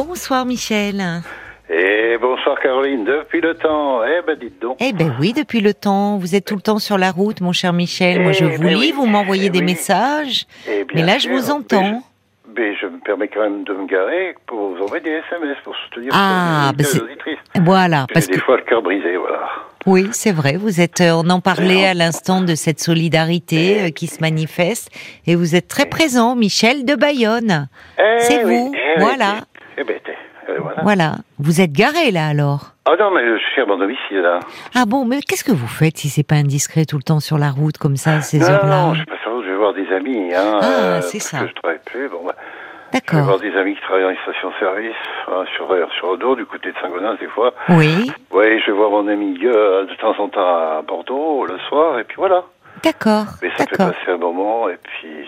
Bonsoir Michel. Et bonsoir Caroline, depuis le temps. Eh ben dites donc. Eh ben oui, depuis le temps. Vous êtes tout le temps sur la route, mon cher Michel. Moi, je Eh vous ben lis, oui. vous m'envoyez Eh des oui. messages. Eh Mais là, je vous entends. Mais je me permets quand même de me garer pour vous envoyer des SMS pour soutenir Ah, les ben auditrices. Voilà, parce J'ai que des fois le cœur brisé, voilà. oui, c'est vrai. Vous êtes. euh, On en parlait à l'instant de cette solidarité euh, qui se manifeste, et vous êtes très présent, Michel de Bayonne. Eh C'est oui, vous, eh voilà. Eh ben, euh, voilà. Voilà. Vous êtes garé là alors? Ah non, mais je suis à mon domicile, là. Ah bon, mais qu'est-ce que vous faites si c'est pas indiscret tout le temps sur la route comme ça à ces non, heures-là? non, je suis pas sur la route, je vais voir des amis, hein. Ah, c'est parce ça. que je travaille plus, bon, bah, je vais voir D'accord. des amis qui travaillent dans les stations-service, hein, sur, sur Odo, du côté de Saint-Gonin, des fois. Oui, Oui, je vais voir mon ami euh, de temps en temps à Bordeaux le soir, et puis voilà. d'accord, Mais ça fait d'accord. passer un moment, et puis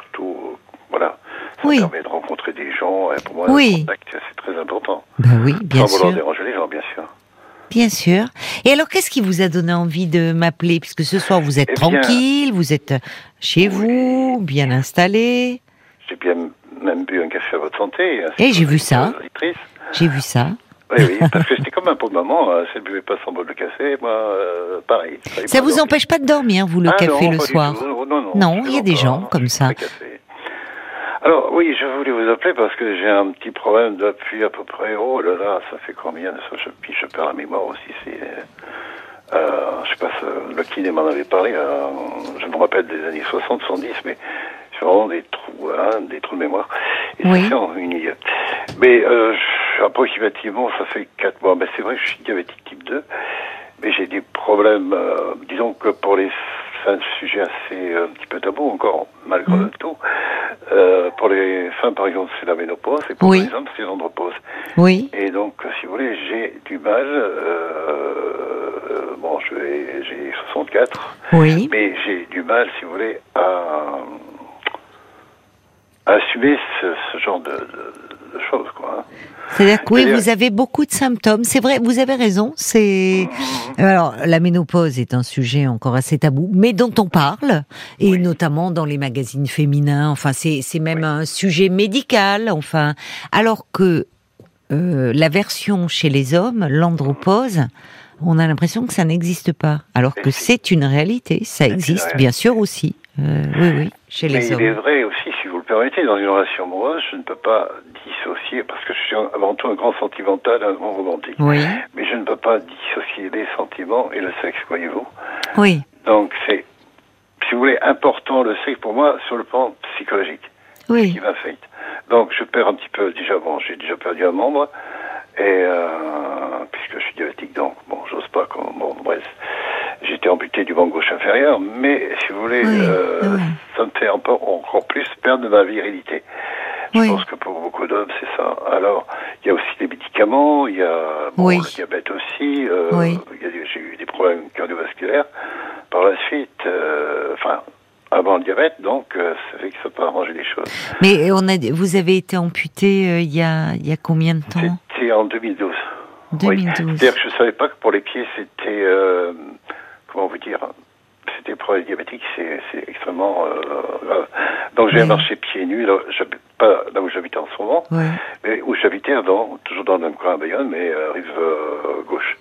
surtout, euh, voilà, ça Oui. permet de rencontrer des gens, et pour moi, Oui. le contact, c'est très important. Ben oui, bien Sans vouloir sûr. déranger les gens, bien sûr. Bien sûr. Et alors, qu'est-ce qui vous a donné envie de m'appeler? Puisque ce soir, vous êtes Eh bien- tranquille, vous êtes chez vous, bien installé. J'ai bien même bu un café à votre santé. hein, Eh, j'ai vu ça. J'ai vu ça. Oui, oui, parce que c'était comme un pauvre maman, euh, si elle buvait pas son bol de café, moi, euh, pareil. Ça à vous dormir. empêche pas de dormir, vous, le Ah café non, le soir? tout. Non, non, Non, il y a des gens comme ça. Alors, oui, je voulais vous appeler parce que j'ai un petit problème depuis à peu près, oh là là, ça fait combien de ça, je, puis je perds la mémoire aussi, c'est... Euh, je sais pas, le kiné m'en avait parlé, euh, je me rappelle des années 60, 70, mais c'est vraiment des trous, hein, des trous de mémoire. Et Oui. en une idée. Mais euh, je- approximativement, ça fait 4 mois. Mais c'est vrai que je suis diabétique type 2, mais j'ai des problèmes, euh, disons que pour les c'est un sujet assez euh, un petit peu tabou encore, malgré Mhm. tout. Euh, pour les femmes, par exemple, c'est la ménopause, et pour Oui. les hommes, c'est l'andropause. Oui, Et donc, si vous voulez, j'ai du mal. Euh, bon, je vais- j'ai 64, oui. mais j'ai du mal, si vous voulez, à assumer ce, ce genre de, de- de choses, quoi. hein. C'est-à-dire que oui, vous avez beaucoup de symptômes. C'est vrai, vous avez raison. C'est alors la ménopause est un sujet encore assez tabou, mais dont on parle et Oui. notamment dans les magazines féminins. Enfin, c'est c'est même Oui. un sujet médical. Enfin, alors que euh, la version chez les hommes, l'andropause, on a l'impression que ça n'existe pas, alors que c'est une réalité. Ça existe, bien sûr aussi. Euh, oui, oui, chez Mais les il est vrai aussi, si vous le permettez, dans une relation amoureuse, je ne peux pas dissocier, parce que je suis avant tout un grand sentimental, un grand romantique. Oui, Mais je ne peux pas dissocier les sentiments et le sexe, voyez-vous. oui, Donc c'est, si vous voulez, important le sexe pour moi sur le plan psychologique, qui oui. m'affecte. Donc je perds un petit peu, déjà, bon, j'ai déjà perdu un membre, et euh, puisque je suis diabétique, donc bon, j'ose pas, comme, bon, bref, j'étais amputé du banc gauche inférieur, mais si vous voulez, Oui, euh, oui. ça me fait encore, plus perdre ma virilité. Je Oui. pense que pour beaucoup d'hommes, c'est ça. Alors, il y a aussi des médicaments, il y a bon, le diabète aussi, euh, j'ai eu des problèmes cardiovasculaires. Par la suite, euh, enfin, avant le diabète, donc, ça fait que ça peut arranger les choses. Mais on a, vous avez été amputé il y a, il y a combien de temps? C'était en 2012. 2012. C'est-à-dire que je ne savais pas que pour les pieds, c'était, euh, comment vous dire, c'était pour les diabétiques, c'est euh, grave. Donc j'ai Oui. marché pieds nus, là, pas là où j'habitais en ce moment, mais où j'habitais avant, toujours dans le même coin à Bayonne, mais euh, rive euh, gauche.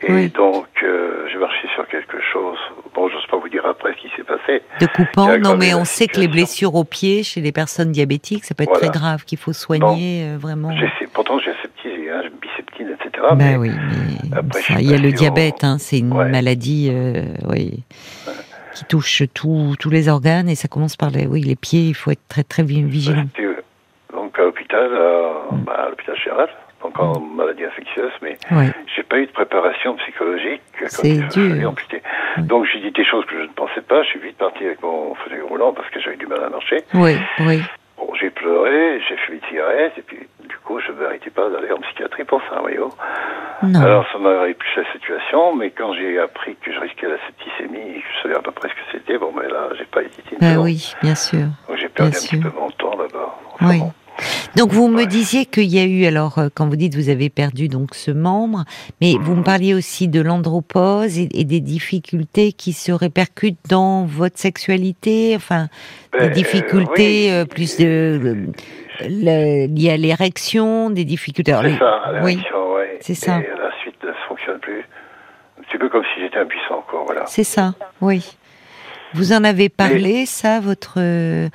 Et Oui. donc euh, j'ai marché sur quelque chose. Bon, j'ose pas vous dire après ce qui s'est passé. De coupant, non mais on sait que les blessures aux pieds chez les personnes diabétiques, ça peut être Voilà. très grave, qu'il faut soigner euh, vraiment. Pourtant j'ai septisé, hein, j'ai biseptine, etc. Ben mais oui, mais après, ça, je suis il y a le diabète, hein, c'est une Ouais. maladie, euh, oui, qui touche tout- tous les organes et ça commence par les, oui, les pieds. Il faut être très très vi- vigilant. Euh, donc à l'hôpital, euh, Mm. bah, à l'hôpital général, donc en maladie infectieuse, mais Ouais. j'ai pas eu de préparation psychologique quand C'est dur. Ouais. Donc j'ai dit des choses que je ne pensais pas. Je suis vite parti avec mon fauteuil roulant parce que j'avais du mal à marcher. Oui, oui. Bon, j'ai pleuré, j'ai fumé une cigarette et puis du coup je ne m'arrêtais pas d'aller en psychiatrie pour ça, voyez-vous. Non. Alors ça m'a plus la situation, mais quand j'ai appris que je risquais la septicémie et que je savais à peu près ce que c'était, bon ben là j'ai pas hésité. Ben seconde. oui, bien sûr. Donc j'ai perdu bien un petit peu mon temps là-bas. Oui. bon. Donc vous me disiez qu'il y a eu, alors euh, quand vous dites vous avez perdu donc ce membre, mais vous me parliez aussi de l'andropause et, et des difficultés qui se répercutent dans votre sexualité, enfin des Ben, difficultés oui. euh, plus de euh, le- liées à l'érection, des difficultés. C'est ça, la oui, ouais. c'est ça. Et la suite ne fonctionne plus. Un petit peu comme si j'étais impuissant, quoi, voilà. c'est ça, oui. Vous en avez parlé, ça, votre euh,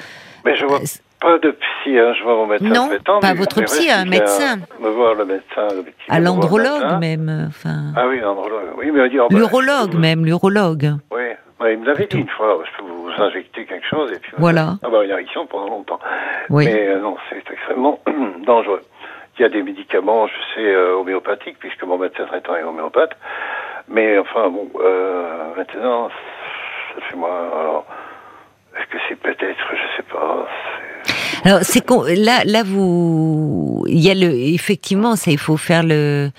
Mais je vois pas de psy, hein, je vois mon médecin Non, traitant, pas votre psy, un médecin. Me voir le médecin. le petit à l'andrologue même, euh, enfin Ah oui, l'andrologue. Oui, mais il dit, oh, ben, l'urologue même, l'urologue. vous- Oui, Ouais, il me l'avait dit une fois, je peux vous injecter quelque chose et puis Voilà. avoir une érection pendant longtemps. Oui. Mais euh, non, c'est extrêmement dangereux. Il y a des médicaments, je sais, euh, homéopathiques, puisque mon médecin traitant est homéopathe. Mais enfin, bon, euh, maintenant, ça fait moi. Alors, est-ce que c'est peut-être, je sais pas. Alors c'est qu'on là là vous il y a le effectivement ça il faut faire le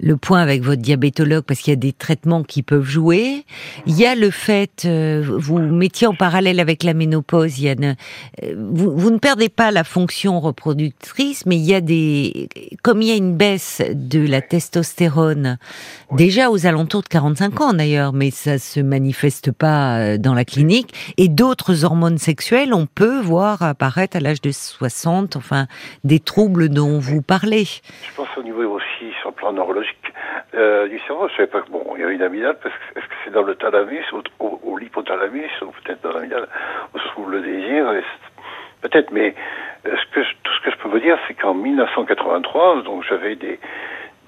le point avec votre diabétologue parce qu'il y a des traitements qui peuvent jouer. Il y a le fait, euh, vous mettiez en parallèle avec la ménopause, Yann, euh, vous, vous ne perdez pas la fonction reproductrice, mais il y a des, comme il y a une baisse de la testostérone, déjà aux alentours de 45 ans d'ailleurs, mais ça se manifeste pas euh, dans la clinique, et d'autres hormones sexuelles, on peut voir apparaître à l'âge de 60, enfin, des troubles dont vous parlez. Je pense au niveau plan neurologique euh, du cerveau. Je savais pas que bon, il y a une amygdale, parce que est-ce que c'est dans le thalamus ou l'hypothalamus ou peut-être dans l'amygdale où se trouve le désir Peut-être, mais euh, tout ce que je peux vous dire, c'est qu'en 1983, donc j'avais des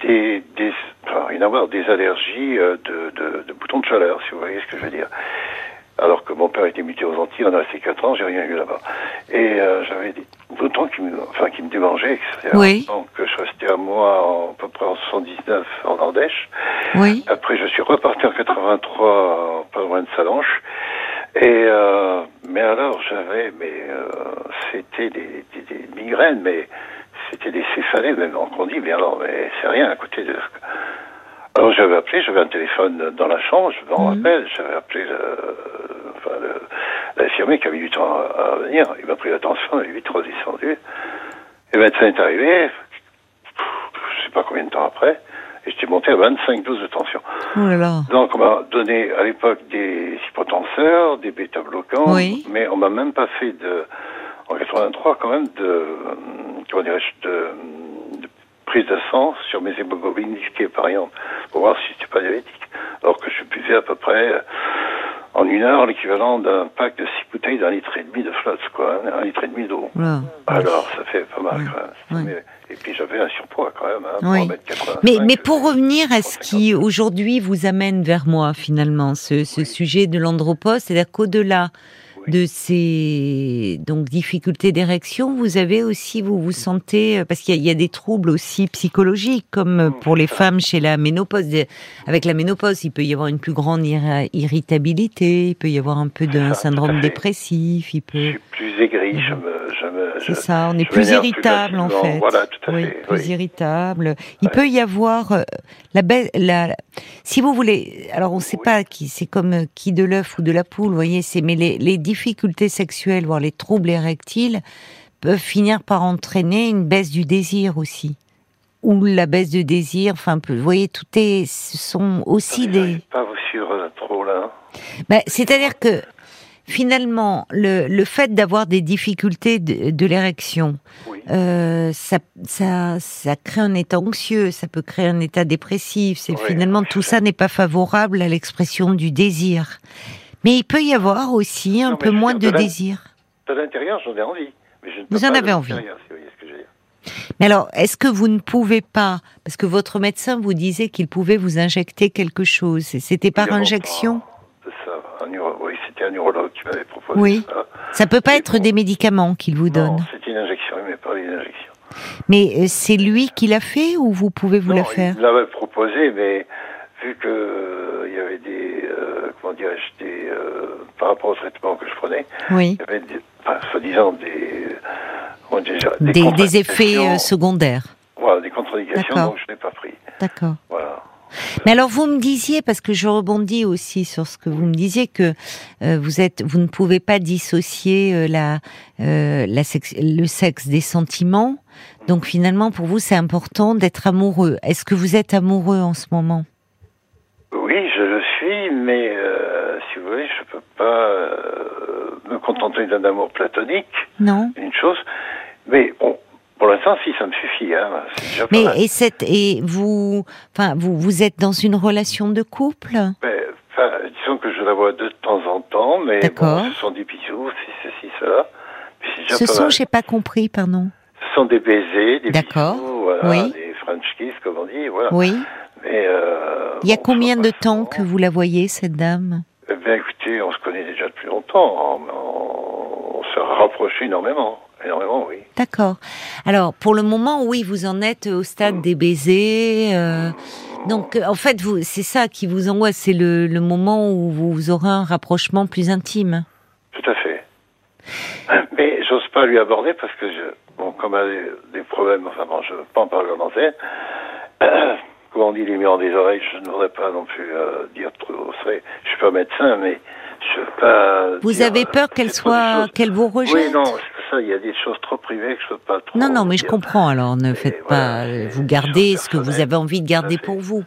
des, des enfin, rien à voir, des allergies euh, de, de, de boutons de chaleur, si vous voyez ce que je veux dire. Alors que mon père était muté aux Antilles, on a resté 4 ans, j'ai rien eu là-bas. Et euh, j'avais des boutons qui me, enfin, qui me démangeaient, etc. Oui. Donc je suis resté à moi en, à peu près en 79 en Ardèche. Oui. Après, je suis reparti en 83, pas loin de Salanches. Et euh, mais alors, j'avais, mais euh, c'était des, des, des migraines, mais c'était des céphalées, même on dit, mais alors, mais c'est rien à côté de. Alors j'avais appelé, j'avais un téléphone dans la chambre, je m'en rappelle, j'avais appelé le, enfin, le- l'infirmier qui a mis du temps à, à venir, il m'a pris l'attention, il est vite redescendu. Et le médecin est arrivé, je sais pas combien de temps après, et j'étais monté à 25 doses de tension. Oh là là. Donc on m'a donné à l'époque des hypotenseurs, des bêta-bloquants, Oui. mais on m'a même pas fait de, en 83 quand même, de, comment dirais-je, de prise de sang sur mes hémoglobines disquées par exemple, pour voir si j'étais pas diabétique. Alors que je buvais à peu près euh, en une heure l'équivalent d'un pack de six bouteilles d'un litre et demi de flotte, quoi, un, un litre et demi d'eau. Voilà. Alors ça fait pas mal Oui. quand même. Oui. Mais- Et puis j'avais un surpoids quand même, hein, Oui. 3m85, Mais, mais je pour revenir à ce 150. qui aujourd'hui vous amène vers moi finalement, ce, ce sujet de l'andropause, c'est-à-dire qu'au-delà Oui. de ces donc difficultés d'érection, vous avez aussi vous vous sentez euh, parce qu'il y, a- il y a des troubles aussi psychologiques comme euh, pour les femmes chez la ménopause. Avec la ménopause, il peut y avoir une plus grande irritabilité, il peut y avoir un peu d'un à syndrome dépressif, il Je peut suis plus aigri, je me, je me, c'est je- ça, on est je plus irritable en fait. Voilà, tout à oui, fait. plus oui. irritable. Il Ouais. peut y avoir euh, la, baisse- la si vous voulez. Alors on ne sait pas qui c'est comme qui de l'œuf ou de la poule, vous voyez. C'est mais les, les difficultés sexuelles, voire les troubles érectiles, peuvent finir par entraîner une baisse du désir aussi, ou la baisse de désir. Enfin, vous voyez, tout est, ce sont aussi Attendez, des. pas vous suivre là, trop là. Ben, C'est-à-dire que finalement, le, le fait d'avoir des difficultés de, de l'érection, Oui. euh, ça, ça, ça crée un état anxieux, ça peut créer un état dépressif. C'est Oui, finalement tout ça n'est pas favorable à l'expression du désir. Mais il peut y avoir aussi un Non, peu moins dire, de désir. De l'intérieur, j'en ai envie. Mais je ne Vous en avez envie. l'extérieur, si vous voyez ce que je veux dire. Mais alors, est-ce que vous ne pouvez pas, parce que votre médecin vous disait qu'il pouvait vous injecter quelque chose, c'était par injection? longtemps, C'est ça, un neuro- oui, c'était un neurologue qui m'avait proposé Oui. ça. Ça peut pas être bon. des médicaments qu'il vous donne. Non, c'était une injection, il m'avait parlé d'une injection. Mais euh, c'est lui qui l'a fait ou vous pouvez vous non, la faire? Il l'avait proposé, mais vu que euh, il y avait des, euh, comment dirais-je, des, euh, par rapport au traitement que je prenais, Oui. il y avait enfin, soi-disant des, dirais-je, Des, des effets euh, secondaires. Voilà, des contre-indications, donc je n'ai pas pris. D'accord. Voilà. Mais alors vous me disiez, parce que je rebondis aussi sur ce que vous me disiez, que euh, vous êtes, vous ne pouvez pas dissocier euh, la, euh, la le sexe des sentiments. Donc finalement, pour vous, c'est important d'être amoureux. Est-ce que vous êtes amoureux en ce moment? Oui, je le suis, mais euh, si vous voulez, je peux pas euh, me contenter d'un amour platonique, Non. une chose. Mais bon, pour l'instant, si, ça me suffit. Hein, déjà Mais mal. et cette et vous, enfin vous, vous êtes dans une relation de couple? Mais, disons que je la vois de temps en temps, mais bon, ce sont des bisous, ceci, cela. C'est déjà Ce sont, j'ai pas compris, pardon. Ce sont des baisers, des bisous, voilà, Oui. des French kiss, comme on dit, voilà. Oui. Mais, euh, Il y a combien de temps que vous la voyez cette dame? Eh bien, écoutez, on se connaît déjà depuis longtemps. On, s'est rapproché énormément. Énormément, oui. D'accord. Alors, pour le moment, oui, vous en êtes au stade des baisers. euh, donc, euh, en fait, vous, c'est ça qui vous angoisse, c'est le, le moment où vous aurez un rapprochement plus intime. Tout à fait. Mais j'ose pas lui aborder parce que, je, bon, comme elle a des, des problèmes, enfin bon, je ne veux pas en parler en antenne. Comment on dit les murs des oreilles, je ne voudrais pas non plus euh, dire trop. Je suis pas médecin, mais je veux pas. Vous avez peur euh, qu'elle soit, qu'elle vous rejette Oui, non, c'est ça, il y a des choses trop privées que je peux pas trop. Non, non, mais je comprends. Alors, ne faites voilà, pas. c'est Vous gardez ce que vous avez envie de garder pour vous.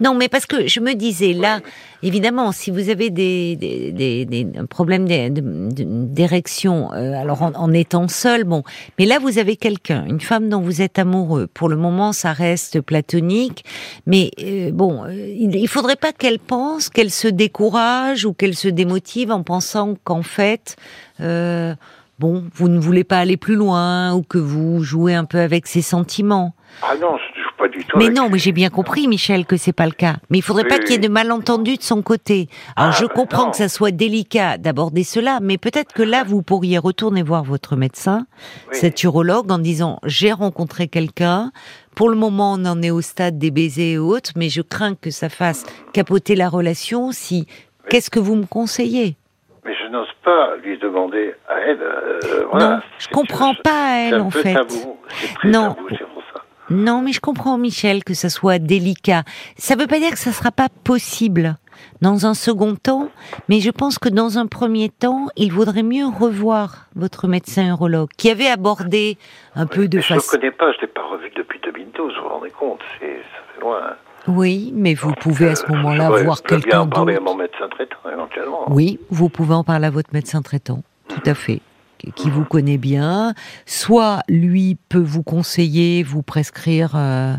Non, mais parce que je me disais là, Oui. évidemment, si vous avez des des, des, des- un problème d'é- de- de- d'érection, euh, alors en, en étant seul, bon. Mais là, vous avez quelqu'un, une femme dont vous êtes amoureux. Pour le moment, ça reste platonique, mais euh, bon, euh, il, il faudrait pas qu'elle pense qu'elle se décourage ou qu'elle se démotive en pensant qu'en fait. Euh, Bon, vous ne voulez pas aller plus loin ou que vous jouez un peu avec ses sentiments. Ah non, je ne joue pas du tout. Mais avec non, mais j'ai bien compris, Michel, que c'est pas le cas. Mais il faudrait Oui, pas qu'il y ait de malentendus de son côté. Alors Ah, je bah comprends non. que ça soit délicat d'aborder cela, mais peut-être que là vous pourriez retourner voir votre médecin, Oui. cet urologue, en disant j'ai rencontré quelqu'un. Pour le moment, on en est au stade des baisers et autres, mais je crains que ça fasse capoter la relation. Si qu'est-ce que vous me conseillez Mais je n'ose pas lui demander à elle. euh, voilà, Non, je comprends pas à elle un en peu fait. tabou. Très Non. tabou, c'est pour ça. Non, mais je comprends, Michel, que ça soit délicat. Ça ne veut pas dire que ça sera pas possible dans un second temps, mais je pense que dans un premier temps, il vaudrait mieux revoir votre médecin urologue, qui avait abordé un peu de Mais je ne le façon. connais pas, je ne l'ai pas revu depuis 2012, vous vous rendez compte, c'est, ça fait loin. Oui, mais vous pouvez à ce moment-là voir quelqu'un en parler à d'autre. mon médecin traitant, éventuellement. Oui, vous pouvez en parler à votre médecin traitant, tout à fait, qui- qui vous connaît bien. Soit lui peut vous conseiller, vous prescrire euh,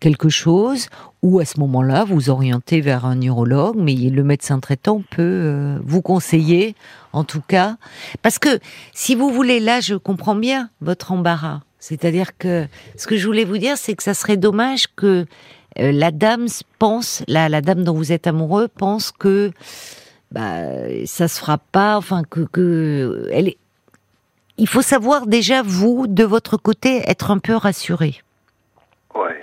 quelque chose, ou à ce moment-là vous orienter vers un neurologue, mais le médecin traitant peut euh, vous conseiller, en tout cas, parce que si vous voulez, là, je comprends bien votre embarras. C'est-à-dire que ce que je voulais vous dire, c'est que ça serait dommage que euh, la dame pense, la, la dame dont vous êtes amoureux pense que bah, ça se fera pas, enfin que, que elle est... Il faut savoir déjà vous de votre côté être un peu rassuré. Ouais.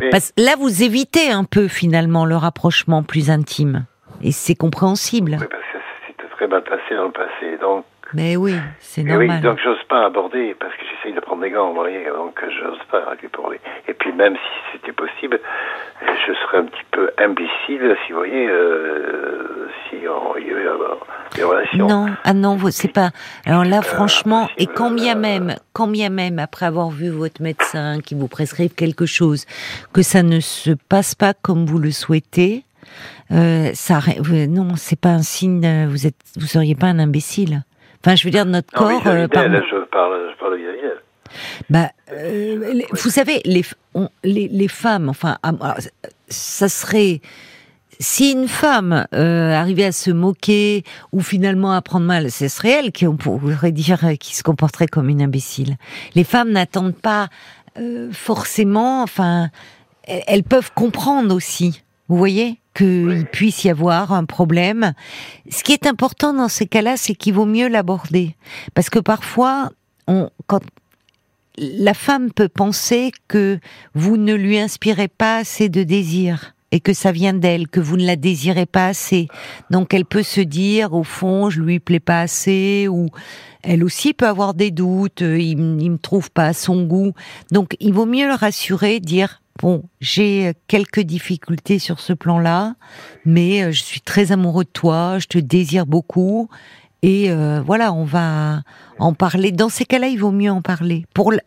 Mais- Parce que là vous évitez un peu finalement le rapprochement plus intime et c'est compréhensible. Oui, parce que c'était très mal passé dans le passé. Donc, Mais oui, c'est et oui, normal. donc j'ose pas aborder parce que j'essaye de prendre des gants, vous voyez, donc j'ose pas lui parler. Et puis même si c'était possible, je serais un petit peu imbécile, si vous voyez, euh, si on y avait euh, des relations. Non, ah non, c'est pas. Alors là, franchement, et quand bien euh, même, quand bien même, après avoir vu votre médecin qui vous prescrive quelque chose, que ça ne se passe pas comme vous le souhaitez, euh, ça, non, c'est pas un signe. euh, Vous êtes, vous seriez pas un imbécile. Enfin, je veux dire, notre Non, corps. euh, je parle, je parle d'elle. bah, euh, les- vous savez, les, on- les, les femmes, enfin, ah, alors, ça serait si une femme euh, arrivait à se moquer ou finalement à prendre mal, ce serait elle qui on pourrait dire qui se comporterait comme une imbécile. Les femmes n'attendent pas euh, forcément, enfin, elles, elles peuvent comprendre aussi. Vous voyez qu'il Oui. puisse y avoir un problème. Ce qui est important dans ces cas-là, c'est qu'il vaut mieux l'aborder parce que parfois, on, quand la femme peut penser que vous ne lui inspirez pas assez de désir et que ça vient d'elle, que vous ne la désirez pas assez. Donc elle peut se dire, au fond, je lui plais pas assez, ou elle aussi peut avoir des doutes, euh, il, il me trouve pas à son goût. Donc il vaut mieux le rassurer, dire, bon, j'ai quelques difficultés sur ce plan-là, mais euh, je suis très amoureux de toi, je te désire beaucoup, et euh, voilà, on va en parler. Dans ces cas-là, il vaut mieux en parler. Pour l-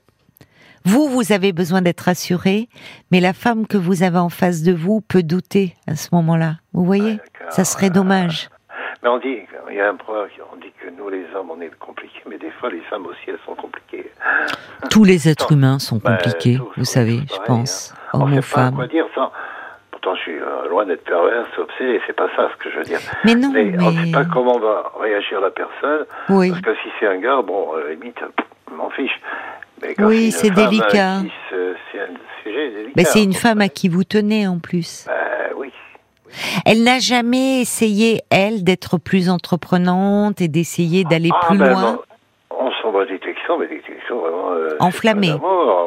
vous, vous avez besoin d'être rassuré, mais la femme que vous avez en face de vous peut douter à ce moment-là. Vous voyez, d'accord. ça serait dommage. Mais on dit, il y a un proverbe on dit que nous les hommes on est compliqués, mais des fois les femmes aussi elles sont compliquées. Tous les êtres humains sont Ben, compliqués, vous savez, je pareil, pense, On hommes sait ou pas quoi dire sans. Pourtant je suis euh, loin d'être perverse, obsédé, c'est pas ça ce que je veux dire. Mais non, mais, on ne sait pas comment va réagir la personne. oui, Parce que si c'est un gars, bon, à la limite, pff, je m'en fiche. Mais quand Oui, c'est femme, délicat. euh, C'est un sujet délicat. mais c'est une femme à qui vous tenez en plus. bah, oui. Elle n'a jamais essayé, elle, d'être plus entreprenante et d'essayer d'aller Ah, plus ben, loin? Mais des textos vraiment. euh, Enflammés.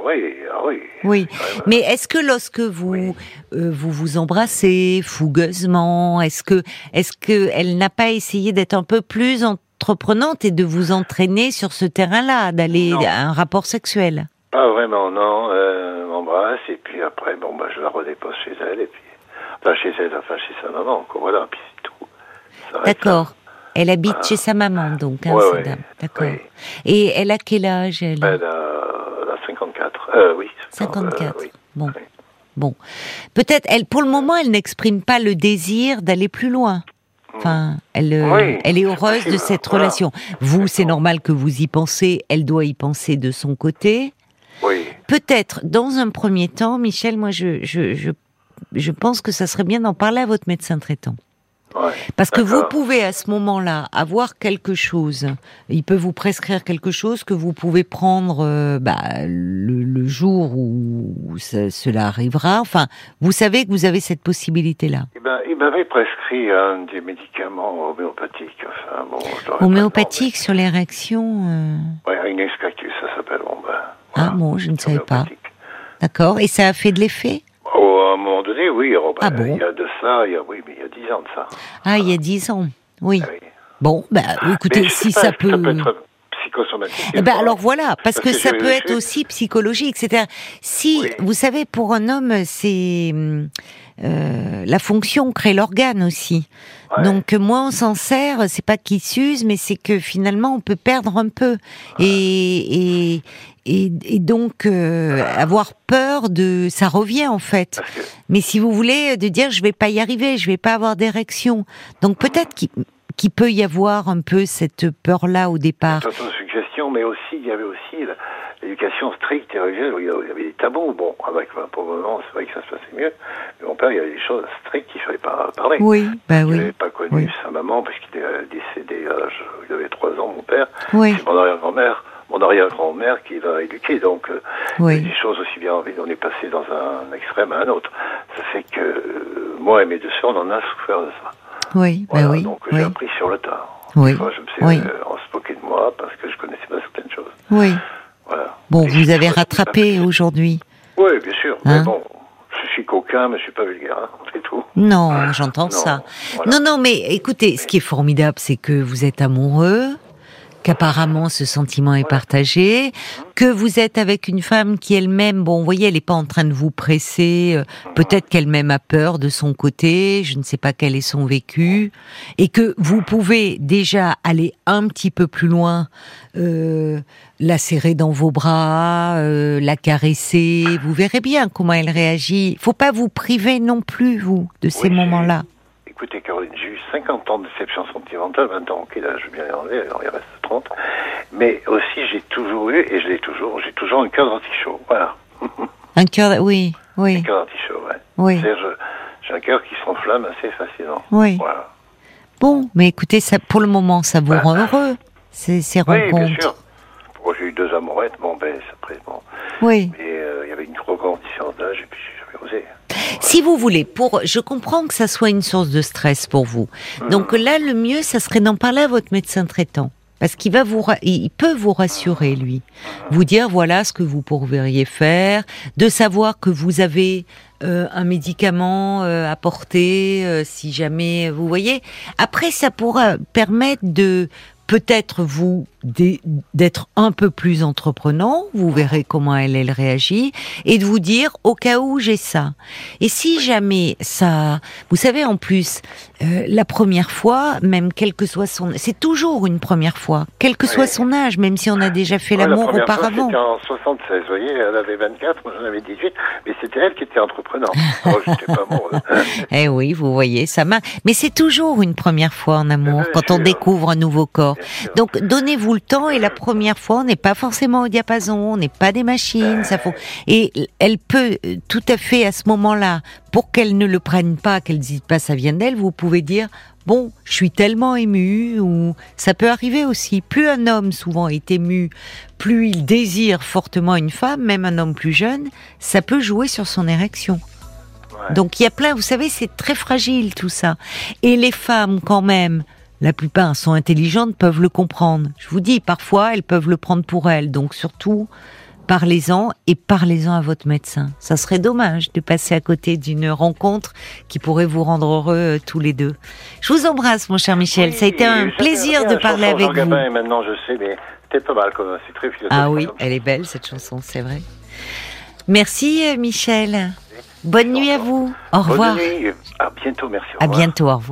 Oui, ah oui. Ouais. mais est-ce que lorsque vous Oui. euh, vous vous embrassez fougueusement, est-ce que est-ce que elle n'a pas essayé d'être un peu plus entreprenante et de vous entraîner sur ce terrain-là, d'aller à un rapport sexuel? Pas vraiment, non. Euh, m'embrasse, et puis après, bon, bah, je la redépose chez elle, et puis. Enfin, chez elle, enfin, chez sa maman, quoi, voilà, puis c'est tout. D'accord. Elle habite chez sa maman, donc, hein, Ouais, cette dame. D'accord. Et elle a quel âge, elle? Là. Elle a, elle a 54. Euh, oui. 54. Euh, oui. Bon. Bon. Peut-être, elle, pour le moment, elle n'exprime pas le désir d'aller plus loin. Enfin, elle, euh, Oui, elle est heureuse de cette voilà. relation. Vous, c'est normal que vous y pensez. Elle doit y penser de son côté. Oui. Peut-être, dans un premier temps, Michel, moi, je, je, je, je pense que ça serait bien d'en parler à votre médecin traitant. Ouais. Parce que vous pouvez à ce moment-là avoir quelque chose. Il peut vous prescrire quelque chose que vous pouvez prendre euh, bah, le, le jour où ça- cela arrivera. Enfin, vous savez que vous avez cette possibilité-là. Eh ben, il m'avait prescrit un des médicaments homéopathiques. Enfin, bon, Homéopathique sur les réactions. euh, Ouais, une excactus, ça s'appelle. Bon, ben, Ah bon, je ne savais pas. D'accord. Et ça a fait de l'effet? À un moment donné, oui. Ah bon Il y a de ça, il y a, oui, mais il y a dix ans de ça. Ah, il y a dix ans. Oui. Ah oui. Bon, bah, écoutez, Mais je si pas, ça peut. Ça peut être psychosomatique. Eh ben alors voilà, parce, Parce que, que ça peut être aussi psychologique. C'est-à-dire, si Oui. vous savez, pour un homme, c'est euh, la fonction crée l'organe aussi. Ouais. Donc moins on s'en sert, c'est pas qu'il s'use, mais c'est que finalement on peut perdre un peu et et et, et donc euh, avoir peur de ça revient en fait. Que, Mais si vous voulez de dire je vais pas y arriver, je vais pas avoir d'érection, donc peut-être qu'il peut y avoir un peu cette peur là au départ. toute façon, suggestion, mais aussi, il y avait aussi l'éducation stricte et religieuse, où il y avait des tabous. Bon, avec, ben, pour le moment, c'est vrai que ça se passait mieux. Mais mon père, il y avait des choses strictes qu'il ne fallait pas parler. Oui, bah Il oui. n'avait pas connu Oui. sa maman parce qu'il est décédé à l'âge, il avait trois ans, mon père. Oui, C'est mon arrière-grand-mère, mon arrière-grand-mère qui l'a éduqué. Donc, euh, oui, des choses aussi bien. On est passé dans un extrême à un autre. Ça fait que euh, moi et mes deux sœurs, on en a souffert de ça. oui, bah Voilà, oui, donc oui, j'ai appris sur le tard. Oui, fois, je me suis oui. euh, on se moquait de moi parce que je connaissais pas certaines choses. oui. Voilà. Bon, Et vous avez rattrapé aujourd'hui. Oui, bien sûr. Hein mais bon, je suis coquin, mais je suis pas vulgaire, hein, c'est tout. Non, j'entends Non, ça. voilà. Non, non, mais écoutez, ce qui est formidable, c'est que vous êtes amoureux, qu'apparemment ce sentiment est partagé, que vous êtes avec une femme qui elle-même, bon, vous voyez, elle n'est pas en train de vous presser, euh, peut-être qu'elle-même a peur de son côté, je ne sais pas quel est son vécu, et que vous pouvez déjà aller un petit peu plus loin, euh, la serrer dans vos bras, euh, la caresser, vous verrez bien comment elle réagit. Faut pas vous priver non plus, vous, de ces Oui, moments-là. Écoutez, Caroline, j'ai eu 50 ans de déception sentimentale, 20 ans, ok, là, je viens les enlever, alors il reste 30. Mais aussi, j'ai toujours eu, et je l'ai toujours, j'ai toujours un cœur d'artichaut, voilà. Un cœur, oui, oui, Un cœur d'artichaut, ouais. oui, j'ai un cœur qui s'enflamme assez facilement. oui. Voilà. Bon, mais écoutez, ça, pour le moment, ça vous Bah. rend heureux, ces, ces Oui, bien rencontres. sûr. Moi, j'ai eu deux amourettes, bon, ben, après, bon. Oui. Mais euh, il y avait une trop grande différence d'âge, et puis Si vous voulez, pour, je comprends que ça soit une source de stress pour vous. Hmm. Donc là, le mieux, ça serait d'en parler à votre médecin traitant. Parce qu'il va vous, il peut vous rassurer, lui. Vous dire, voilà ce que vous pourriez faire, de savoir que vous avez euh, un médicament euh, à porter, euh, si jamais, vous voyez. Après, ça pourra permettre de peut-être vous d'être un peu plus entreprenant, vous verrez comment elle, elle réagit, et de vous dire au cas où j'ai ça. Et si jamais ça, vous savez en plus, euh, la première fois, même quel que soit son, c'est toujours une première fois, quel que soit son âge, même si on a déjà fait l'amour auparavant. C'était en 76, vous voyez, elle avait 24, moi j'en avais 18, mais c'était elle qui était entreprenante. oh, j'étais pas amoureux. eh oui, vous voyez, ça marche. Mais c'est toujours une première fois en amour, quand on découvre un nouveau corps. Donc donnez-vous le temps et la première fois, on n'est pas forcément au diapason, on n'est pas des machines, ça faut. Et elle peut euh, tout à fait à ce moment-là, pour qu'elle ne le prenne pas, qu'elle dise pas ça vient d'elle, vous pouvez dire bon, je suis tellement ému ou ça peut arriver aussi. Plus un homme souvent est ému, plus il désire fortement une femme, même un homme plus jeune, ça peut jouer sur son érection. Donc il y a plein, vous savez, c'est très fragile tout ça. Et les femmes quand même, la plupart sont intelligentes, peuvent le comprendre. Je vous dis, parfois, elles peuvent le prendre pour elles. Donc surtout, parlez-en et parlez-en à votre médecin. Ça serait dommage de passer à côté d'une rencontre qui pourrait vous rendre heureux euh, tous les deux. Je vous embrasse, mon cher Michel. Ça a été un plaisir de parler avec vous. maintenant, je sais, mais c'était pas mal comme c'est très Ah oui, elle est belle cette chanson, c'est vrai. Merci, euh, Michel. Bonne nuit à vous. Au revoir. Bonne nuit. À bientôt, merci. À bientôt, au revoir.